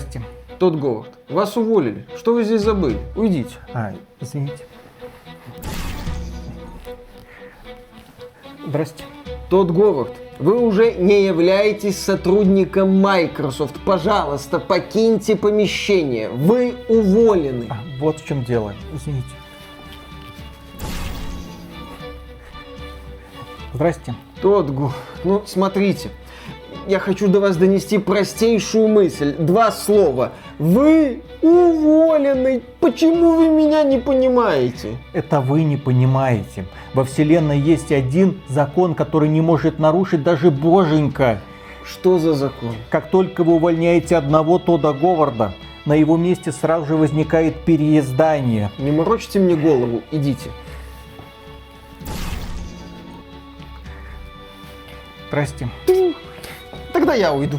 Здрасте. Тот Говард, вас уволили. Что вы здесь забыли? Уйдите. А, извините. Здрасте. Тот Говард, вы уже не являетесь сотрудником Microsoft. Пожалуйста, покиньте помещение. Вы уволены. А, вот в чем дело. Извините. Здрасте. Тот ну смотрите. Я хочу до вас донести простейшую мысль. Два слова. Вы уволены. Почему вы меня не понимаете? Это вы не понимаете. Во Вселенной есть один закон, который не может нарушить даже Боженька. Что за закон? Как только вы увольняете одного Тода Говарда, на его месте сразу же возникает переездание. Не морочьте мне голову, идите. Здрасте. Тогда я уйду.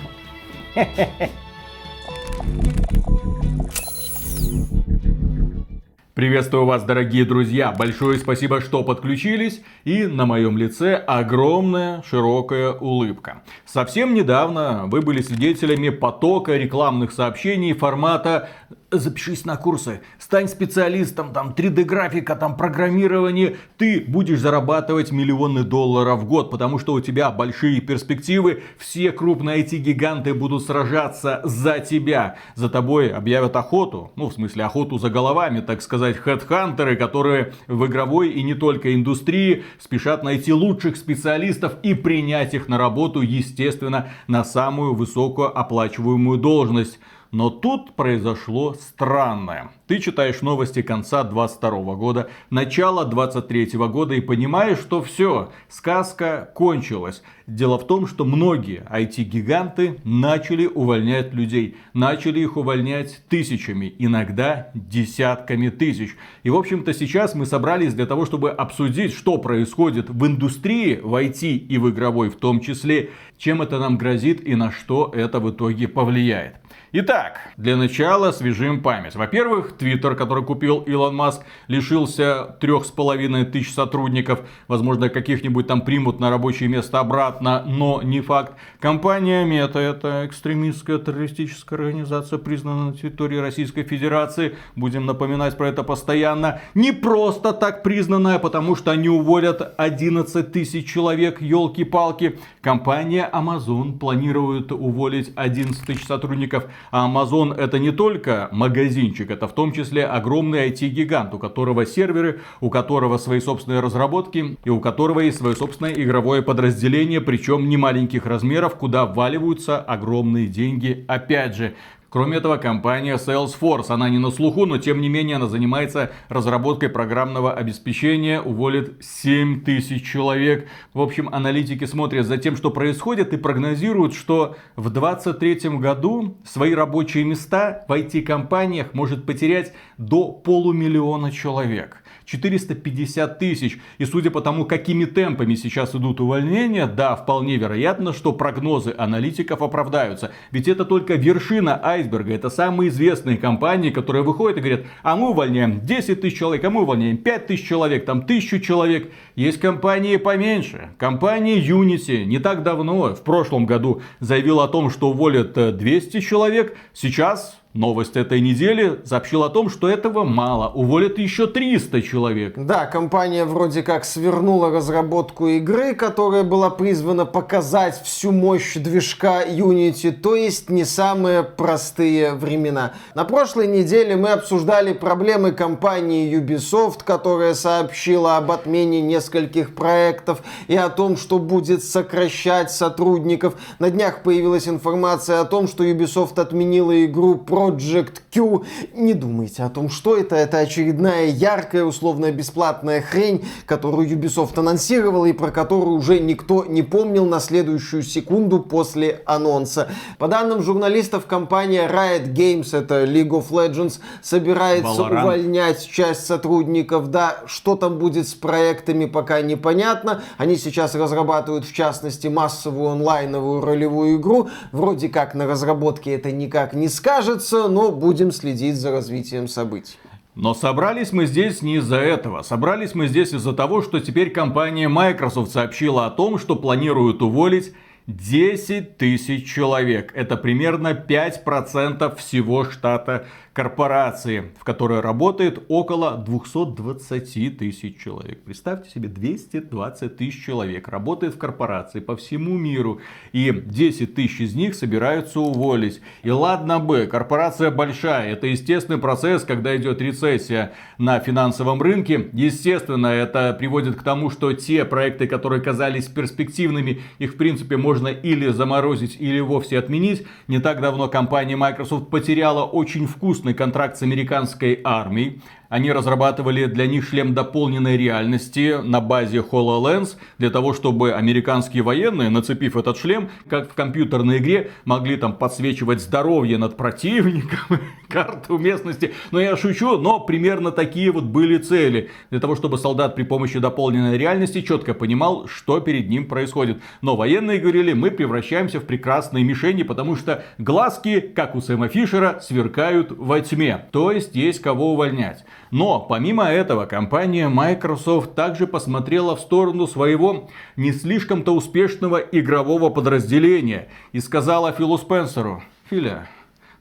Приветствую вас, дорогие друзья! Большое спасибо, что подключились. И на моем лице огромная широкая улыбка. Совсем недавно вы были свидетелями потока рекламных сообщений формата запишись на курсы, стань специалистом, там 3D графика, там программирование, ты будешь зарабатывать миллионы долларов в год, потому что у тебя большие перспективы, все крупные IT-гиганты будут сражаться за тебя, за тобой объявят охоту, ну в смысле охоту за головами, так сказать, хедхантеры, которые в игровой и не только индустрии спешат найти лучших специалистов и принять их на работу, естественно, на самую высокую оплачиваемую должность. Но тут произошло странное. Ты читаешь новости конца 22 года, начала 23 года и понимаешь, что все, сказка кончилась. Дело в том, что многие IT-гиганты начали увольнять людей. Начали их увольнять тысячами, иногда десятками тысяч. И в общем-то сейчас мы собрались для того, чтобы обсудить, что происходит в индустрии, в IT и в игровой в том числе, чем это нам грозит и на что это в итоге повлияет. Итак, для начала свежим память. Во-первых, Твиттер, который купил Илон Маск, лишился трех с половиной тысяч сотрудников. Возможно, каких-нибудь там примут на рабочее место обратно, но не факт. Компания Мета, это экстремистская террористическая организация, признана на территории Российской Федерации. Будем напоминать про это постоянно. Не просто так признанная, потому что они уволят 11 тысяч человек, елки-палки. Компания Amazon планирует уволить 11 тысяч сотрудников. А Amazon это не только магазинчик, это в том числе огромный IT-гигант, у которого серверы, у которого свои собственные разработки и у которого есть свое собственное игровое подразделение, причем не маленьких размеров, куда вваливаются огромные деньги. Опять же, Кроме этого, компания Salesforce, она не на слуху, но тем не менее она занимается разработкой программного обеспечения, уволит 7 тысяч человек. В общем, аналитики смотрят за тем, что происходит и прогнозируют, что в 2023 году свои рабочие места в IT-компаниях может потерять до полумиллиона человек. 450 тысяч. И судя по тому, какими темпами сейчас идут увольнения, да, вполне вероятно, что прогнозы аналитиков оправдаются. Ведь это только вершина айсберга. Это самые известные компании, которые выходят и говорят, а мы увольняем 10 тысяч человек, а мы увольняем 5 тысяч человек, там тысячу человек. Есть компании поменьше. Компания Unity не так давно, в прошлом году, заявила о том, что уволят 200 э, человек. Сейчас Новость этой недели сообщила о том, что этого мало. Уволят еще 300 человек. Да, компания вроде как свернула разработку игры, которая была призвана показать всю мощь движка Unity, то есть не самые простые времена. На прошлой неделе мы обсуждали проблемы компании Ubisoft, которая сообщила об отмене нескольких проектов и о том, что будет сокращать сотрудников. На днях появилась информация о том, что Ubisoft отменила игру про Project Q. Не думайте о том, что это. Это очередная яркая, условно бесплатная хрень, которую Ubisoft анонсировала и про которую уже никто не помнил на следующую секунду после анонса. По данным журналистов, компания Riot Games, это League of Legends, собирается Valorant. увольнять часть сотрудников. Да, что там будет с проектами, пока непонятно. Они сейчас разрабатывают, в частности, массовую онлайновую ролевую игру. Вроде как на разработке это никак не скажется случится, но будем следить за развитием событий. Но собрались мы здесь не из-за этого. Собрались мы здесь из-за того, что теперь компания Microsoft сообщила о том, что планирует уволить 10 тысяч человек. Это примерно 5% всего штата корпорации, в которой работает около 220 тысяч человек. Представьте себе, 220 тысяч человек работает в корпорации по всему миру. И 10 тысяч из них собираются уволить. И ладно бы, корпорация большая. Это естественный процесс, когда идет рецессия на финансовом рынке. Естественно, это приводит к тому, что те проекты, которые казались перспективными, их в принципе можно или заморозить, или вовсе отменить. Не так давно компания Microsoft потеряла очень вкус вкусный контракт с американской армией. Они разрабатывали для них шлем дополненной реальности на базе HoloLens, для того, чтобы американские военные, нацепив этот шлем, как в компьютерной игре, могли там подсвечивать здоровье над противником, карту местности. Но я шучу, но примерно такие вот были цели. Для того, чтобы солдат при помощи дополненной реальности четко понимал, что перед ним происходит. Но военные говорили, мы превращаемся в прекрасные мишени, потому что глазки, как у Сэма Фишера, сверкают во тьме. То есть есть кого увольнять. Но помимо этого компания Microsoft также посмотрела в сторону своего не слишком-то успешного игрового подразделения и сказала Филу Спенсеру, Филя,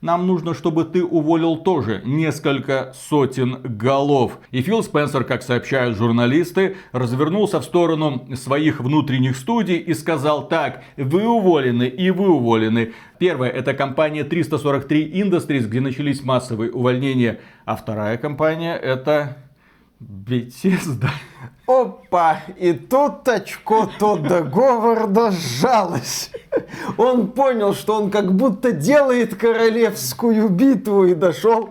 нам нужно, чтобы ты уволил тоже несколько сотен голов. И Фил Спенсер, как сообщают журналисты, развернулся в сторону своих внутренних студий и сказал так, вы уволены и вы уволены. Первая это компания 343 Industries, где начались массовые увольнения. А вторая компания это Bethesda. Опа! И тут очко Тодда Говарда сжалось. Он понял, что он как будто делает королевскую битву и дошел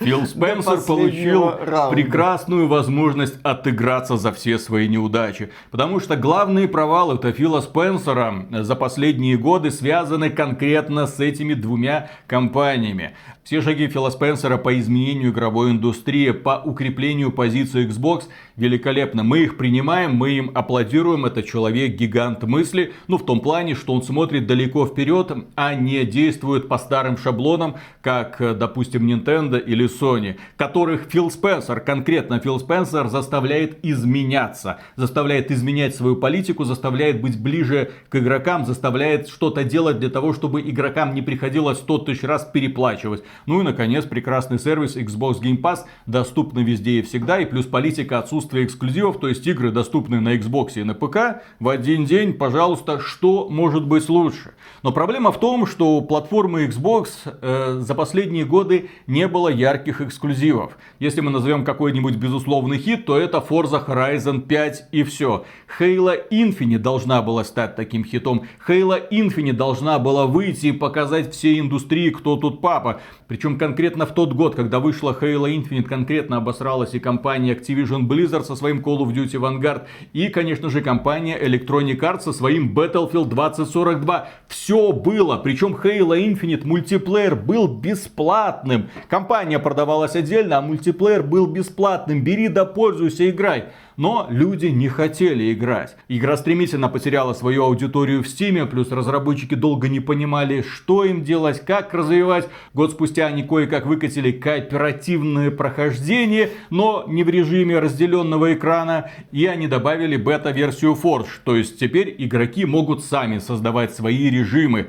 Фил Спенсер получил раунда. прекрасную возможность отыграться за все свои неудачи. Потому что главные провалы -то Фила Спенсера за последние годы связаны конкретно с этими двумя компаниями. Все шаги Фила Спенсера по изменению игровой индустрии, по укреплению позиции Xbox великолепно. Мы их принимаем, мы им аплодируем. Это человек-гигант мысли. Ну, в том плане, что он смотрит далеко вперед, а не действует по старым шаблонам, как, допустим, Nintendo или Sony, которых Фил Спенсер, конкретно Фил Спенсер, заставляет изменяться. Заставляет изменять свою политику, заставляет быть ближе к игрокам, заставляет что-то делать для того, чтобы игрокам не приходилось 100 тысяч раз переплачивать. Ну и, наконец, прекрасный сервис Xbox Game Pass доступный везде и всегда. И плюс политика отсутствия эксклюзивов, то есть игры, доступные на Xbox и на ПК, в один день, пожалуйста, что может быть лучше? Но проблема в том, что у платформы Xbox э, за последние годы не было ярких эксклюзивов. Если мы назовем какой-нибудь безусловный хит, то это Forza Horizon 5 и все. Halo Infinite должна была стать таким хитом. Halo Infinite должна была выйти и показать всей индустрии, кто тут папа. Причем конкретно в тот год, когда вышла Halo Infinite, конкретно обосралась и компания Activision Blizzard со своим Call of Duty Vanguard, и, конечно же, компания Electronic Arts со своим Battlefield 2042. Все было, причем Halo Infinite мультиплеер был бесплатным. Компания продавалась отдельно, а мультиплеер был бесплатным. Бери да пользуйся, играй. Но люди не хотели играть. Игра стремительно потеряла свою аудиторию в Steam, плюс разработчики долго не понимали, что им делать, как развивать. Год спустя они кое-как выкатили кооперативное прохождение, но не в режиме разделенного экрана. И они добавили бета-версию Forge. То есть теперь игроки могут сами создавать свои режимы.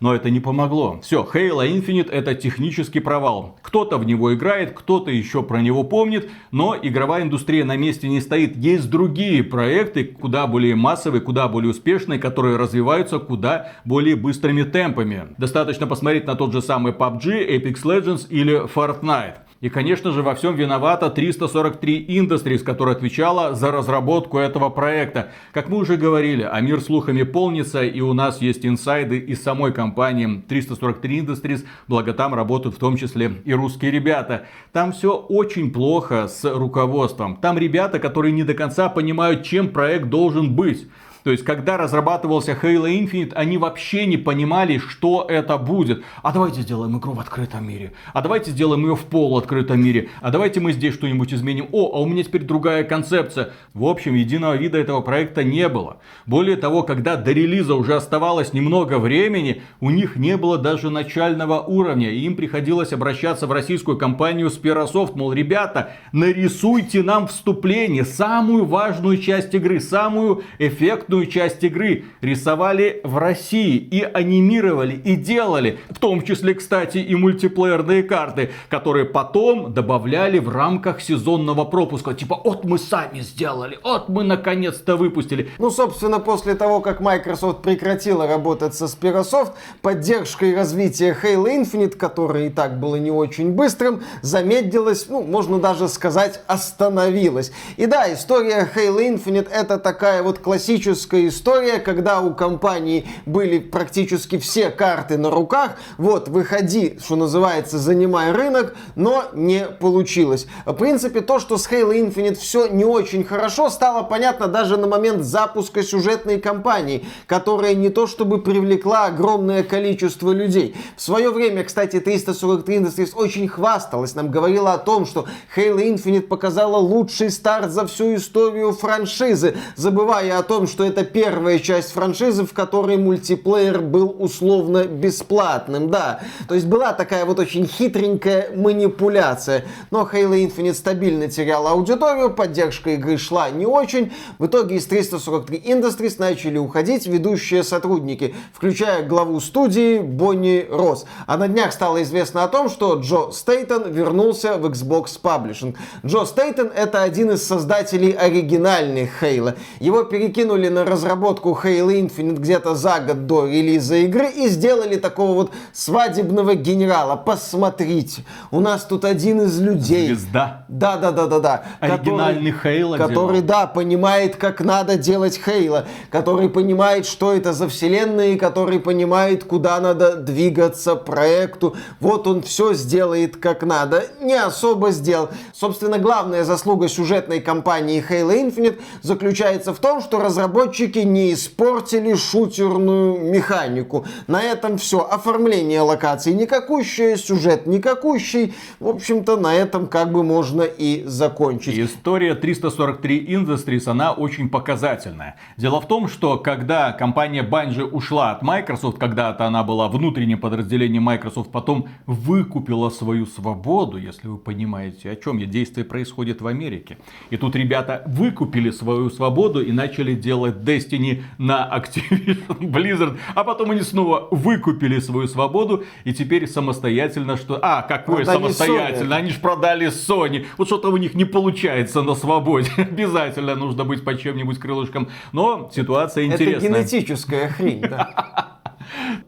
Но это не помогло. Все, Halo Infinite это технический провал. Кто-то в него играет, кто-то еще про него помнит, но игровая индустрия на месте не стоит. Есть другие проекты, куда более массовые, куда более успешные, которые развиваются куда более быстрыми темпами. Достаточно посмотреть на тот же самый PUBG, Apex Legends или Fortnite. И, конечно же, во всем виновата 343 Industries, которая отвечала за разработку этого проекта. Как мы уже говорили, а мир слухами полнится, и у нас есть инсайды из самой компании 343 Industries, благо там работают в том числе и русские ребята. Там все очень плохо с руководством. Там ребята, которые не до конца понимают, чем проект должен быть. То есть, когда разрабатывался Halo Infinite, они вообще не понимали, что это будет. А давайте сделаем игру в открытом мире. А давайте сделаем ее в полуоткрытом мире. А давайте мы здесь что-нибудь изменим. О, а у меня теперь другая концепция. В общем, единого вида этого проекта не было. Более того, когда до релиза уже оставалось немного времени, у них не было даже начального уровня. И им приходилось обращаться в российскую компанию Sperasoft. Мол, ребята, нарисуйте нам вступление, самую важную часть игры, самую эффектную сюжетную часть игры рисовали в России и анимировали и делали, в том числе, кстати, и мультиплеерные карты, которые потом добавляли в рамках сезонного пропуска. Типа, вот мы сами сделали, вот мы наконец-то выпустили. Ну, собственно, после того, как Microsoft прекратила работать со Spirasoft, поддержка и развитие Halo Infinite, которое и так было не очень быстрым, замедлилось, ну, можно даже сказать, остановилось. И да, история Halo Infinite это такая вот классическая история, когда у компании были практически все карты на руках, вот, выходи, что называется, занимай рынок, но не получилось. В принципе, то, что с Halo Infinite все не очень хорошо, стало понятно даже на момент запуска сюжетной кампании, которая не то чтобы привлекла огромное количество людей. В свое время, кстати, 343 Industries очень хвасталась, нам говорила о том, что Halo Infinite показала лучший старт за всю историю франшизы, забывая о том, что это первая часть франшизы, в которой мультиплеер был условно бесплатным, да. То есть была такая вот очень хитренькая манипуляция. Но Halo Infinite стабильно терял аудиторию, поддержка игры шла не очень. В итоге из 343 Industries начали уходить ведущие сотрудники, включая главу студии Бонни Росс. А на днях стало известно о том, что Джо Стейтон вернулся в Xbox Publishing. Джо Стейтон это один из создателей оригинальных Halo. Его перекинули на разработку Halo Infinite где-то за год до релиза игры и сделали такого вот свадебного генерала. Посмотрите, у нас тут один из людей. Звезда. Да, да, да, да, да. Оригинальный Хейла Который, да, понимает, как надо делать Хейла. Который понимает, что это за вселенная, и который понимает, куда надо двигаться проекту. Вот он все сделает как надо. Не особо сделал. Собственно, главная заслуга сюжетной кампании Halo Infinite заключается в том, что разработчики не испортили шутерную механику. На этом все. Оформление локаций никакущее, сюжет никакущий. В общем-то, на этом как бы можно и закончить. История 343 Industries, она очень показательная. Дело в том, что когда компания Bungie ушла от Microsoft, когда-то она была внутренним подразделением Microsoft, потом выкупила свою свободу, если вы понимаете, о чем я. Действие происходит в Америке. И тут ребята выкупили свою свободу и начали делать Destiny на Activision Blizzard, а потом они снова выкупили свою свободу и теперь самостоятельно что... А, какое Продали самостоятельно? Sony. Они же продали Sony. Вот что-то у них не получается на свободе. Обязательно нужно быть под чем-нибудь крылышком. Но ситуация Это интересная. генетическая хрень, да.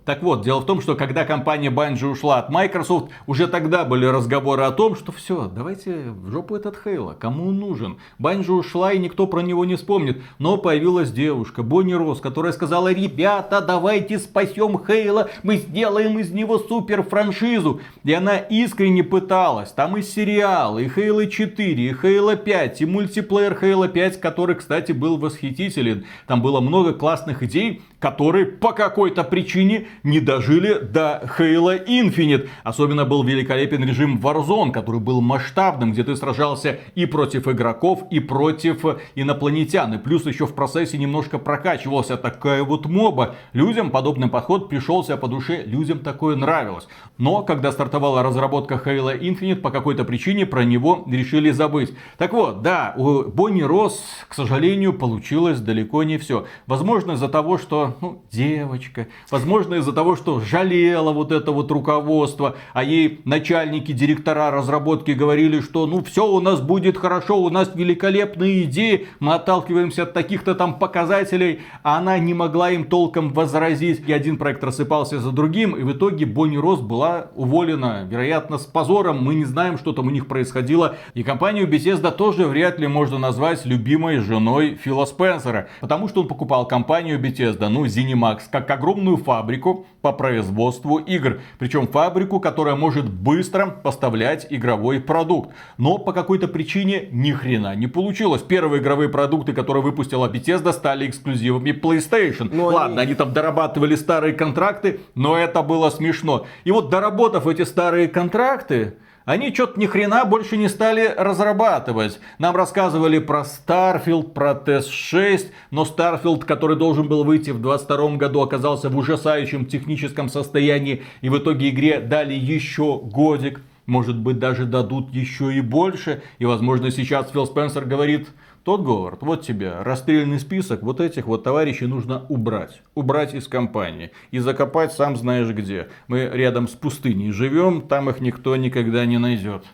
Так вот, дело в том, что когда компания Bungie ушла от Microsoft, уже тогда были разговоры о том, что все, давайте в жопу этот Хейла, кому он нужен. Bungie ушла и никто про него не вспомнит. Но появилась девушка, Бонни Росс, которая сказала, ребята, давайте спасем Хейла, мы сделаем из него супер франшизу. И она искренне пыталась. Там и сериалы, и Хейла 4, и Хейла 5, и мультиплеер Хейла 5, который, кстати, был восхитителен. Там было много классных идей, которые по какой-то причине не дожили до Halo Infinite. Особенно был великолепен режим Warzone, который был масштабным, где ты сражался и против игроков, и против инопланетян. И плюс еще в процессе немножко прокачивался такая вот моба. Людям подобный подход пришелся по душе, людям такое нравилось. Но когда стартовала разработка Halo Infinite, по какой-то причине про него решили забыть. Так вот, да, у Бонни Росс, к сожалению, получилось далеко не все. Возможно, из-за того, что ну, девочка, возможно, из-за того, что жалела вот это вот руководство, а ей начальники, директора разработки говорили, что ну все у нас будет хорошо, у нас великолепные идеи, мы отталкиваемся от таких-то там показателей, а она не могла им толком возразить. И один проект рассыпался за другим, и в итоге Бонни Росс была уволена, вероятно, с позором, мы не знаем, что там у них происходило. И компанию Bethesda тоже вряд ли можно назвать любимой женой Фила Спенсера, потому что он покупал компанию Bethesda, ну, ZeniMax, как огромную фабрику по производству игр. Причем фабрику, которая может быстро поставлять игровой продукт. Но по какой-то причине ни хрена не получилось. Первые игровые продукты, которые выпустила Bethesda, стали эксклюзивами PlayStation. Но Ладно, они- они там дорабатывали старые контракты, но это было смешно. И вот доработав эти старые контракты, они что-то ни хрена больше не стали разрабатывать. Нам рассказывали про Starfield, про TS6, но Starfield, который должен был выйти в 22 году, оказался в ужасающем техническом состоянии. И в итоге игре дали еще годик. Может быть, даже дадут еще и больше. И, возможно, сейчас Фил Спенсер говорит, тот Говард, вот тебе расстрельный список, вот этих вот товарищей нужно убрать. Убрать из компании. И закопать сам знаешь где. Мы рядом с пустыней живем, там их никто никогда не найдет.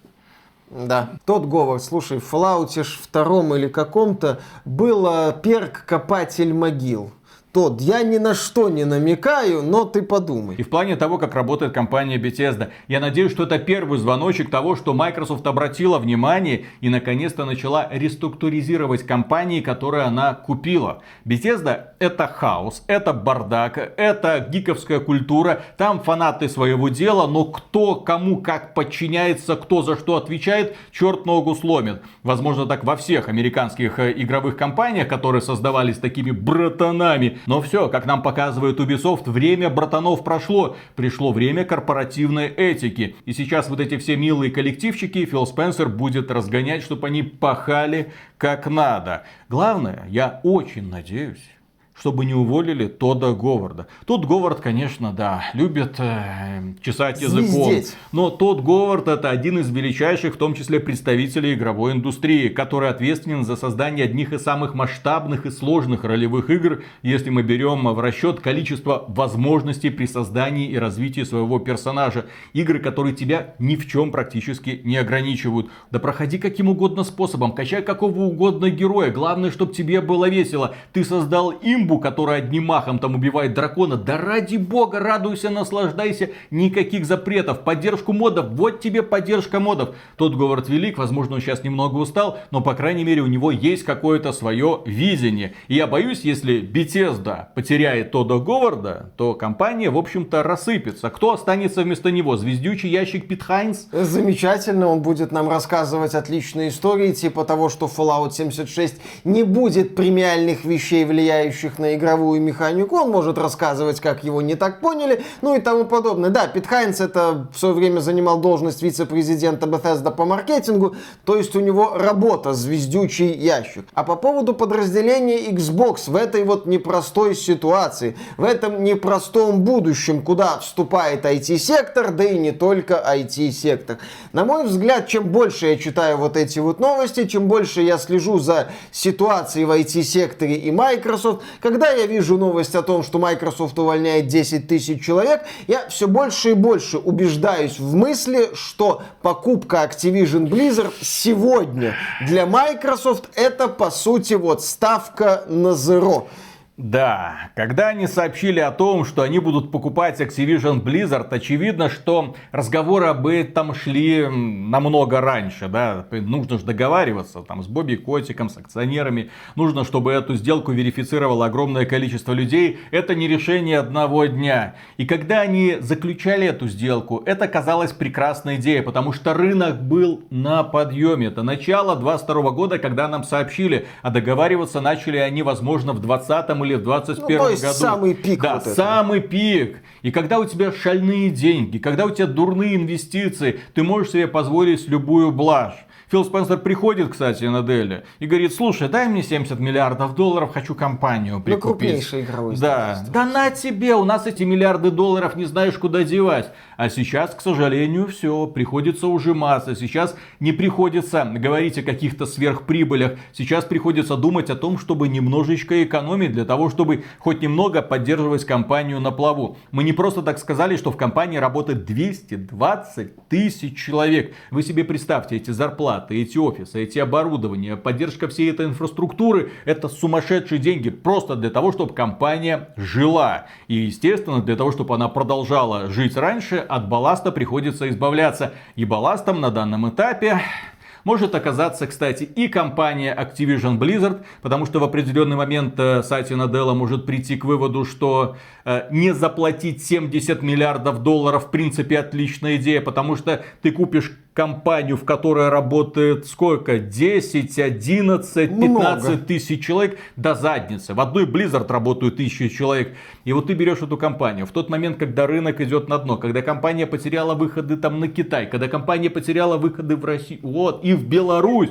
Да. Тот Говард, слушай, в Fallout втором или каком-то было перк «Копатель могил» тот. Я ни на что не намекаю, но ты подумай. И в плане того, как работает компания Bethesda, я надеюсь, что это первый звоночек того, что Microsoft обратила внимание и наконец-то начала реструктуризировать компании, которые она купила. Bethesda это хаос, это бардак, это гиковская культура, там фанаты своего дела, но кто кому как подчиняется, кто за что отвечает, черт ногу сломит. Возможно, так во всех американских э, игровых компаниях, которые создавались такими братанами, но все, как нам показывает Ubisoft, время братанов прошло. Пришло время корпоративной этики. И сейчас вот эти все милые коллективчики Фил Спенсер будет разгонять, чтобы они пахали как надо. Главное, я очень надеюсь, чтобы не уволили Тода Говарда. Тот Говард, конечно, да, любит э, чесать языком. Звездеть. Но тот Говард это один из величайших, в том числе представителей игровой индустрии, который ответственен за создание одних из самых масштабных и сложных ролевых игр, если мы берем в расчет количество возможностей при создании и развитии своего персонажа. Игры, которые тебя ни в чем практически не ограничивают. Да проходи каким угодно способом, качай какого угодно героя. Главное, чтобы тебе было весело. Ты создал им Симбу, который одним махом там убивает дракона. Да ради бога, радуйся, наслаждайся. Никаких запретов. Поддержку модов. Вот тебе поддержка модов. Тот Говард велик, возможно, он сейчас немного устал, но, по крайней мере, у него есть какое-то свое видение. И я боюсь, если Bethesda потеряет Тода Говарда, то компания, в общем-то, рассыпется. Кто останется вместо него? Звездючий ящик Пит Хайнс? Замечательно, он будет нам рассказывать отличные истории, типа того, что Fallout 76 не будет премиальных вещей, влияющих на игровую механику, он может рассказывать, как его не так поняли, ну и тому подобное. Да, Пит Хайнс это в свое время занимал должность вице-президента Bethesda по маркетингу, то есть у него работа звездючий ящик. А по поводу подразделения Xbox в этой вот непростой ситуации, в этом непростом будущем, куда вступает IT-сектор, да и не только IT-сектор. На мой взгляд, чем больше я читаю вот эти вот новости, чем больше я слежу за ситуацией в IT-секторе и Microsoft, когда я вижу новость о том, что Microsoft увольняет 10 тысяч человек, я все больше и больше убеждаюсь в мысли, что покупка Activision Blizzard сегодня для Microsoft это по сути вот ставка на zero. Да, когда они сообщили о том, что они будут покупать Activision Blizzard, очевидно, что разговоры об этом шли намного раньше, да, нужно же договариваться там с Бобби Котиком, с акционерами, нужно, чтобы эту сделку верифицировало огромное количество людей, это не решение одного дня. И когда они заключали эту сделку, это казалось прекрасной идеей, потому что рынок был на подъеме. Это начало 22 года, когда нам сообщили, а договариваться начали они, возможно, в 20 или в 21 ну, году. самый пик. Да, вот самый пик. И когда у тебя шальные деньги, когда у тебя дурные инвестиции, ты можешь себе позволить любую блажь. Фил Спенсер приходит, кстати, на Дели и говорит, слушай, дай мне 70 миллиардов долларов, хочу компанию ну, прикупить. Ну, крупнейший игровой Да. Да на тебе, у нас эти миллиарды долларов не знаешь, куда девать. А сейчас, к сожалению, все, приходится ужиматься. Сейчас не приходится говорить о каких-то сверхприбылях. Сейчас приходится думать о том, чтобы немножечко экономить для того, чтобы хоть немного поддерживать компанию на плаву. Мы не просто так сказали, что в компании работает 220 тысяч человек. Вы себе представьте эти зарплаты зарплаты, эти офисы, эти оборудования, поддержка всей этой инфраструктуры, это сумасшедшие деньги просто для того, чтобы компания жила. И, естественно, для того, чтобы она продолжала жить раньше, от балласта приходится избавляться. И балластом на данном этапе может оказаться, кстати, и компания Activision Blizzard, потому что в определенный момент э, Сати Наделла может прийти к выводу, что э, не заплатить 70 миллиардов долларов в принципе отличная идея, потому что ты купишь компанию, в которой работает сколько? 10, 11, 15 Много. тысяч человек до задницы. В одной Blizzard работают тысячи человек. И вот ты берешь эту компанию. В тот момент, когда рынок идет на дно, когда компания потеряла выходы там на Китай, когда компания потеряла выходы в Россию, вот, и в Беларусь.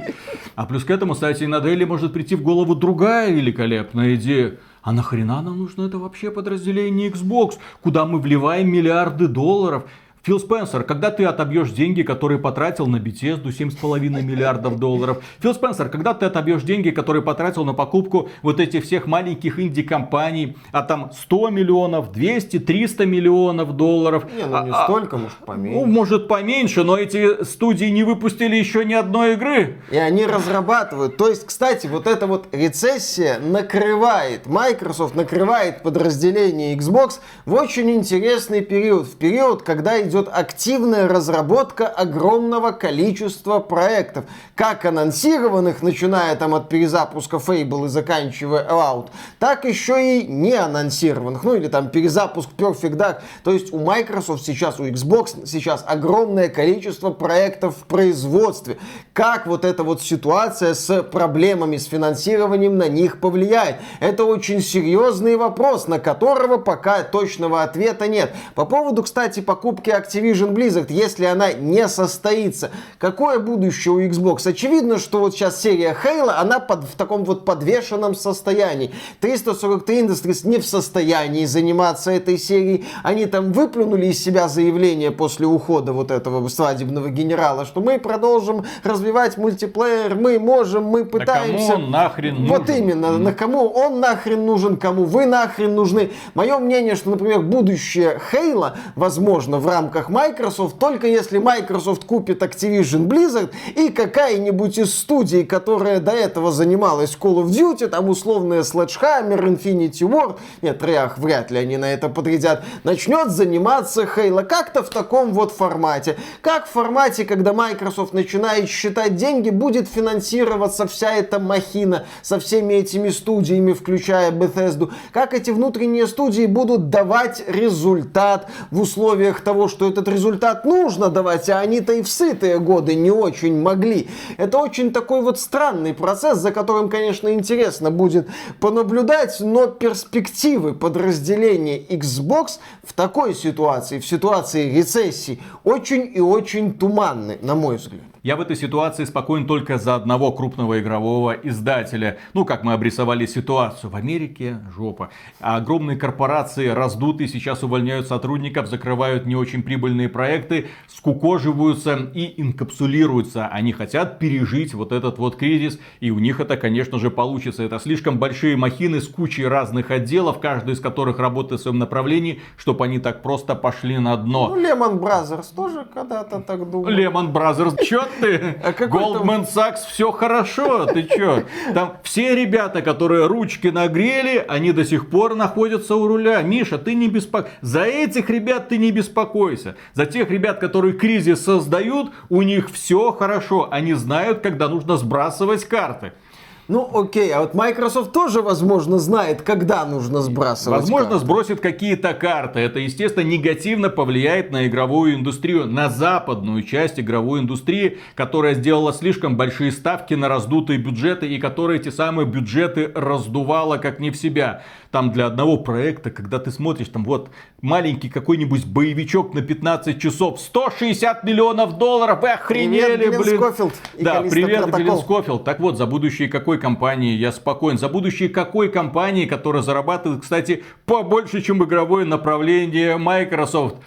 А плюс к этому, кстати, на Дели может прийти в голову другая великолепная идея. А нахрена нам нужно это вообще подразделение Xbox, куда мы вливаем миллиарды долларов? Фил Спенсер, когда ты отобьешь деньги, которые потратил на Bethesda 7,5 миллиардов долларов? Фил Спенсер, когда ты отобьешь деньги, которые потратил на покупку вот этих всех маленьких инди-компаний, а там 100 миллионов, 200, 300 миллионов долларов? Не, ну не а, столько, может поменьше. Ну, может поменьше, но эти студии не выпустили еще ни одной игры. И они разрабатывают. То есть, кстати, вот эта вот рецессия накрывает, Microsoft накрывает подразделение Xbox в очень интересный период. В период, когда идет идет активная разработка огромного количества проектов, как анонсированных, начиная там от перезапуска Fable и заканчивая Out, так еще и не анонсированных, ну или там перезапуск Perfect Dark. То есть у Microsoft сейчас, у Xbox сейчас огромное количество проектов в производстве. Как вот эта вот ситуация с проблемами с финансированием на них повлияет? Это очень серьезный вопрос, на которого пока точного ответа нет. По поводу, кстати, покупки Activision Blizzard, если она не состоится. Какое будущее у Xbox? Очевидно, что вот сейчас серия Halo, она под, в таком вот подвешенном состоянии. 343 Industries не в состоянии заниматься этой серией. Они там выплюнули из себя заявление после ухода вот этого свадебного генерала, что мы продолжим развивать мультиплеер, мы можем, мы пытаемся. Да кому он нахрен нужен? Вот именно, mm. на кому он нахрен нужен, кому вы нахрен нужны. Мое мнение, что, например, будущее Хейла, возможно, в рамках рамках Microsoft, только если Microsoft купит Activision Blizzard и какая-нибудь из студий, которая до этого занималась Call of Duty, там условная Sledgehammer, Infinity War, нет, Реах вряд ли они на это подрядят, начнет заниматься Halo как-то в таком вот формате. Как в формате, когда Microsoft начинает считать деньги, будет финансироваться вся эта махина со всеми этими студиями, включая Bethesda. Как эти внутренние студии будут давать результат в условиях того, что этот результат нужно давать, а они-то и в сытые годы не очень могли. Это очень такой вот странный процесс, за которым, конечно, интересно будет понаблюдать, но перспективы подразделения Xbox в такой ситуации, в ситуации рецессии, очень и очень туманны, на мой взгляд. Я в этой ситуации спокоен только за одного крупного игрового издателя. Ну, как мы обрисовали ситуацию. В Америке жопа. Огромные корпорации раздутые, сейчас увольняют сотрудников, закрывают не очень прибыльные проекты, скукоживаются и инкапсулируются. Они хотят пережить вот этот вот кризис, и у них это, конечно же, получится. Это слишком большие махины с кучей разных отделов, каждый из которых работает в своем направлении, чтобы они так просто пошли на дно. Ну, Lehman Brothers тоже когда-то так думал. Lehman Brothers, чё ты? А Goldman Sachs, все хорошо, ты чё? Там все ребята, которые ручки нагрели, они до сих пор находятся у руля. Миша, ты не беспокойся. За этих ребят ты не беспокойся. За тех ребят, которые кризис создают, у них все хорошо. Они знают, когда нужно сбрасывать карты. Ну, окей, а вот Microsoft тоже, возможно, знает, когда нужно сбрасывать Возможно, карты. сбросит какие-то карты. Это, естественно, негативно повлияет на игровую индустрию, на западную часть игровой индустрии, которая сделала слишком большие ставки на раздутые бюджеты и которая эти самые бюджеты раздувала как не в себя там для одного проекта, когда ты смотришь, там вот маленький какой-нибудь боевичок на 15 часов, 160 миллионов долларов, вы охренели, привет, блин. Скофилд да, привет, Глен Скофилд. Так вот, за будущее какой компании я спокоен, за будущее какой компании, которая зарабатывает, кстати, побольше, чем игровое направление Microsoft.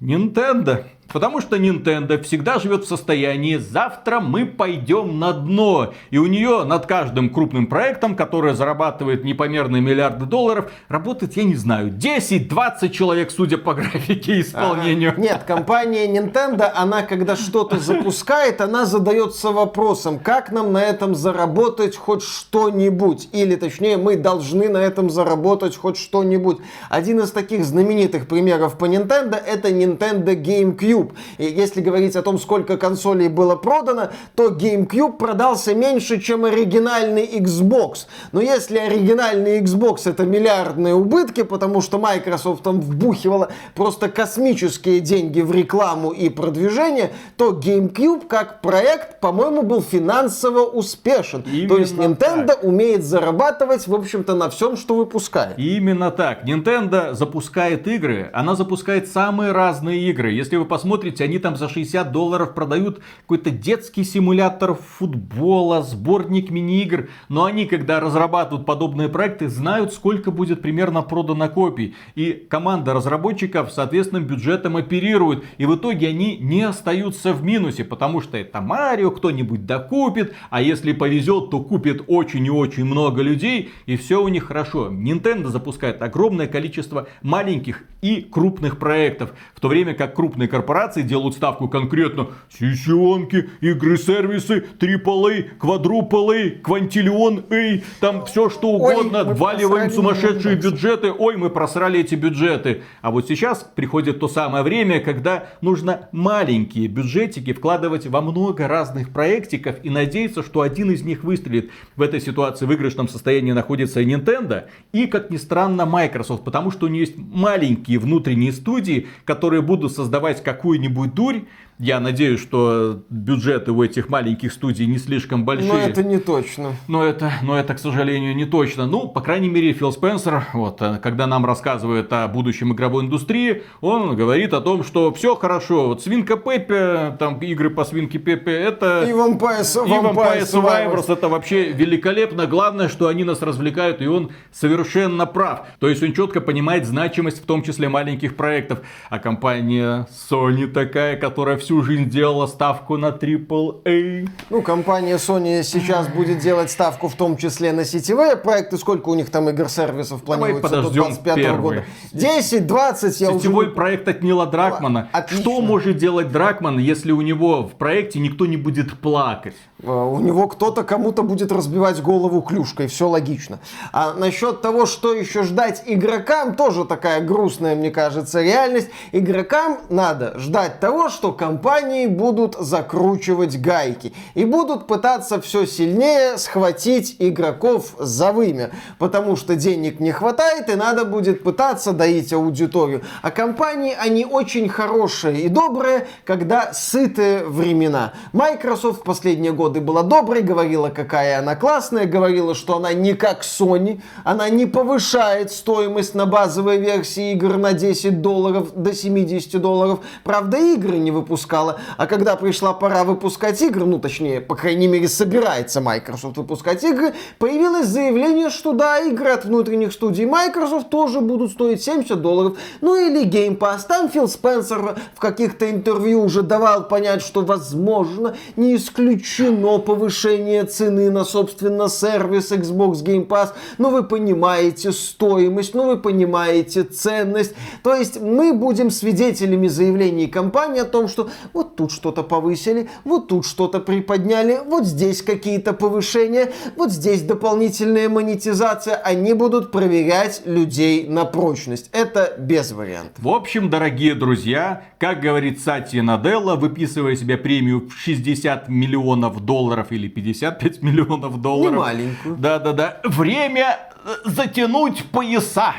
Nintendo. Потому что Nintendo всегда живет в состоянии «завтра мы пойдем на дно». И у нее над каждым крупным проектом, который зарабатывает непомерные миллиарды долларов, работает, я не знаю, 10-20 человек, судя по графике исполнению. Ага. Нет, компания Nintendo, она когда что-то запускает, она задается вопросом, как нам на этом заработать хоть что-нибудь. Или точнее, мы должны на этом заработать хоть что-нибудь. Один из таких знаменитых примеров по Nintendo это Nintendo GameCube GameCube. И если говорить о том, сколько консолей было продано, то GameCube продался меньше, чем оригинальный Xbox. Но если оригинальный Xbox это миллиардные убытки, потому что Microsoft там вбухивала просто космические деньги в рекламу и продвижение, то GameCube как проект, по-моему, был финансово успешен. Именно то есть Nintendo так. умеет зарабатывать, в общем-то, на всем, что выпускает. Именно так. Nintendo запускает игры, она запускает самые разные игры. Если вы посмотрите смотрите, они там за 60 долларов продают какой-то детский симулятор футбола, сборник мини-игр. Но они, когда разрабатывают подобные проекты, знают, сколько будет примерно продано копий. И команда разработчиков соответственным бюджетом оперирует. И в итоге они не остаются в минусе, потому что это Марио, кто-нибудь докупит, а если повезет, то купит очень и очень много людей, и все у них хорошо. Nintendo запускает огромное количество маленьких и крупных проектов, в то время как крупные корпорации делают ставку конкретно сессионки, игры, сервисы, AAA, квадрупл квантиллион, эй, там все что угодно, Ой, валиваем сумасшедшие бюджеты, ой, мы просрали эти бюджеты. А вот сейчас приходит то самое время, когда нужно маленькие бюджетики вкладывать во много разных проектиков и надеяться, что один из них выстрелит. В этой ситуации в выигрышном состоянии находится и Nintendo, и, как ни странно, Microsoft, потому что у нее есть маленькие внутренние студии, которые будут создавать какую-нибудь дурь, я надеюсь, что бюджеты у этих маленьких студий не слишком большие. Но это не точно. Но это, но это, к сожалению, не точно. Ну, по крайней мере, Фил Спенсер, вот, э, когда нам рассказывает о будущем игровой индустрии, он говорит о том, что все хорошо. Вот Свинка Пеппи, там игры по Свинке Пеппи, это... И Vampire, и Vampire Survivors, это вообще великолепно. Главное, что они нас развлекают, и он совершенно прав. То есть он четко понимает значимость, в том числе маленьких проектов. А компания Sony такая, которая всю жизнь делала ставку на AAA. Ну, компания Sony сейчас будет делать ставку в том числе на сетевые проекты. Сколько у них там игр-сервисов планируется Давай подождем до 25 года? 10, 20, я Сетевой уже... проект от Нила Дракмана. Отлично. Что может делать Дракман, если у него в проекте никто не будет плакать? А, у него кто-то кому-то будет разбивать голову клюшкой, все логично. А насчет того, что еще ждать игрокам, тоже такая грустная, мне кажется, реальность. Игрокам надо ждать того, что компания компании будут закручивать гайки и будут пытаться все сильнее схватить игроков за вымя, потому что денег не хватает и надо будет пытаться доить аудиторию. А компании, они очень хорошие и добрые, когда сытые времена. Microsoft в последние годы была доброй, говорила, какая она классная, говорила, что она не как Sony, она не повышает стоимость на базовой версии игр на 10 долларов до 70 долларов. Правда, игры не выпускают выпускала. А когда пришла пора выпускать игры, ну точнее, по крайней мере, собирается Microsoft выпускать игры, появилось заявление, что да, игры от внутренних студий Microsoft тоже будут стоить 70 долларов. Ну или Game Pass. Там Фил Спенсер в каких-то интервью уже давал понять, что возможно, не исключено повышение цены на, собственно, сервис Xbox Game Pass. Но вы понимаете стоимость, но вы понимаете ценность. То есть мы будем свидетелями заявлений компании о том, что вот тут что-то повысили, вот тут что-то приподняли, вот здесь какие-то повышения, вот здесь дополнительная монетизация. Они будут проверять людей на прочность. Это без вариантов. В общем, дорогие друзья, как говорит Сати Наделла, выписывая себе премию в 60 миллионов долларов или 55 миллионов долларов. Не маленькую. Да-да-да. Время э, затянуть пояса.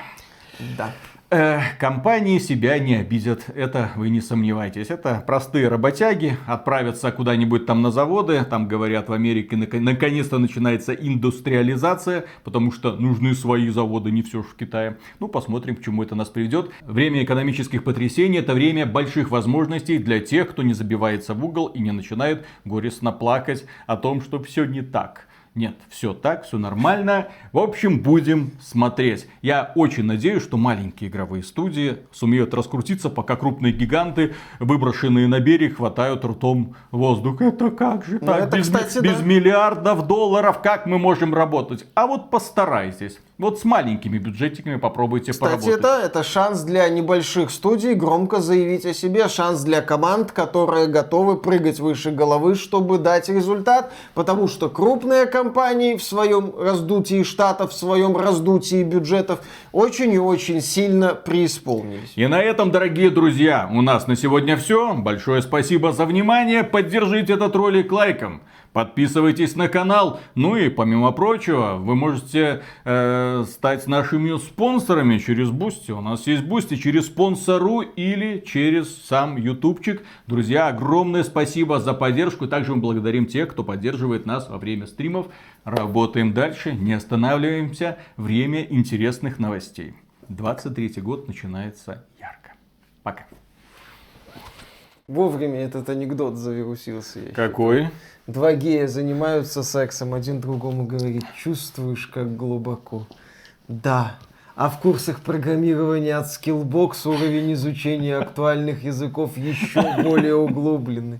Да. Э, компании себя не обидят, это вы не сомневайтесь. Это простые работяги, отправятся куда-нибудь там на заводы, там говорят в Америке наконец-то начинается индустриализация, потому что нужны свои заводы, не все же в Китае. Ну, посмотрим, к чему это нас приведет. Время экономических потрясений это время больших возможностей для тех, кто не забивается в угол и не начинает горестно плакать о том, что все не так. Нет, все так, все нормально. В общем, будем смотреть. Я очень надеюсь, что маленькие игровые студии сумеют раскрутиться, пока крупные гиганты, выброшенные на берег, хватают ртом воздух. Это как же ну, так? Это, без, кстати, без да. миллиардов долларов как мы можем работать? А вот постарайтесь. Вот с маленькими бюджетиками попробуйте Кстати, поработать. это, это шанс для небольших студий громко заявить о себе, шанс для команд, которые готовы прыгать выше головы, чтобы дать результат, потому что крупные компании в своем раздутии штатов, в своем раздутии бюджетов очень и очень сильно преисполнились. И на этом, дорогие друзья, у нас на сегодня все. Большое спасибо за внимание. Поддержите этот ролик лайком. Подписывайтесь на канал. Ну и помимо прочего, вы можете э, стать нашими спонсорами через Boosty. У нас есть Boosty через спонсорку или через сам ютубчик. Друзья, огромное спасибо за поддержку. Также мы благодарим тех, кто поддерживает нас во время стримов. Работаем дальше, не останавливаемся. Время интересных новостей. 23 год начинается ярко. Пока. Вовремя этот анекдот завирусился. Какой? Два гея занимаются сексом, один другому говорит, чувствуешь, как глубоко. Да. А в курсах программирования от Skillbox уровень изучения актуальных языков еще более углубленный.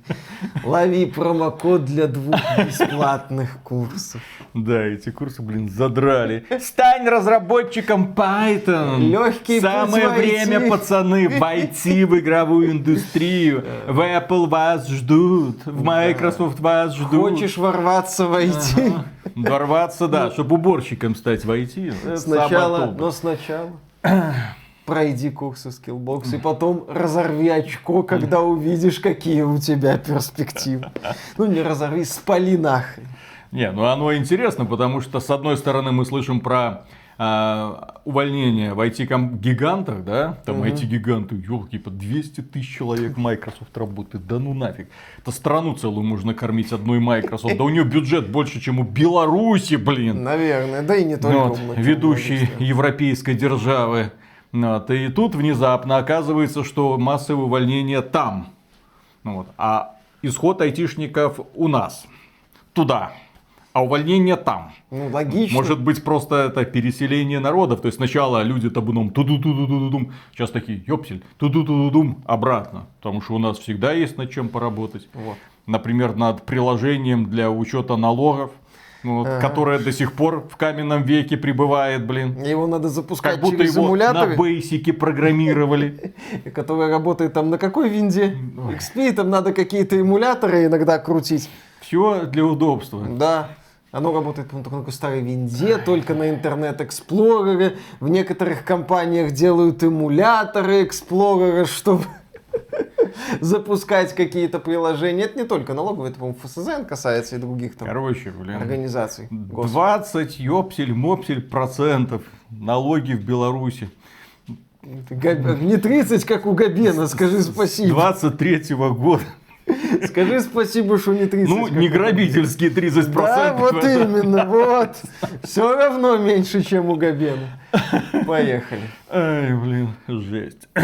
Лови промокод для двух бесплатных курсов. Да, эти курсы, блин, задрали. Стань разработчиком Python. Легкий Самое время, пацаны, войти в игровую индустрию. В Apple вас ждут, в Microsoft вас ждут. Хочешь ворваться в IT? Ага. Ворваться, да, чтобы уборщиком стать в IT. это Сначала, но сначала пройди курсы Skillbox и потом разорви очко, когда увидишь, какие у тебя перспективы. Ну не разорви, спали нахрен. Не, ну оно интересно, потому что с одной стороны мы слышим про а, увольнение в IT-гигантах, да, там IT-гиганты, елки, по 200 тысяч человек Microsoft работает, да ну нафиг. Это страну целую можно кормить одной Microsoft, да у нее бюджет больше, чем у Беларуси, блин. Наверное, да и не только Вот, ведущей европейской державы. Вот, и тут внезапно оказывается, что массовое увольнение там. Вот, а исход айтишников у нас. Туда. А увольнение там. Ну, логично. Может быть, просто это переселение народов. То есть сначала люди табуном туду туду туду дум Сейчас такие, ёпсель, туду туду дум обратно. Потому что у нас всегда есть над чем поработать. Вот. Например, над приложением для учета налогов. ну, вот, Ага. Которое до сих пор в каменном веке прибывает, блин. Его надо запускать Как будто через его на эмуляторы, бейсике программировали. который работает там на какой винде? XP, там надо какие-то эмуляторы иногда крутить. Все для удобства. Да. Оно работает, на такой старой винде, только на интернет Explorer. В некоторых компаниях делают эмуляторы Explorer, чтобы запускать какие-то приложения. Это не только налоговый, это, по-моему, ФСЗН касается и других там Короче, блин. организаций. Господи. 20 ёпсель, мопсель процентов налоги в Беларуси. Не 30, как у Габена, скажи спасибо. 23 года. Скажи спасибо, что не 30. Ну, не грабительские 30%. Да, вот именно, вот. Все равно меньше, чем у Габена. Поехали. Ай, блин, жесть.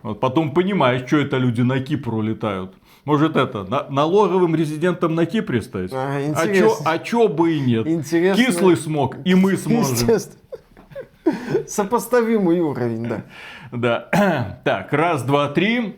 Вот потом понимаешь, что это люди на Кипр улетают. Может это, на- налоговым резидентом на Кипре стать? А, а, чё, а чё бы и нет? Интересно. Кислый смог, и мы сможем. Сопоставимый уровень, да. Да. Так, раз, два, три.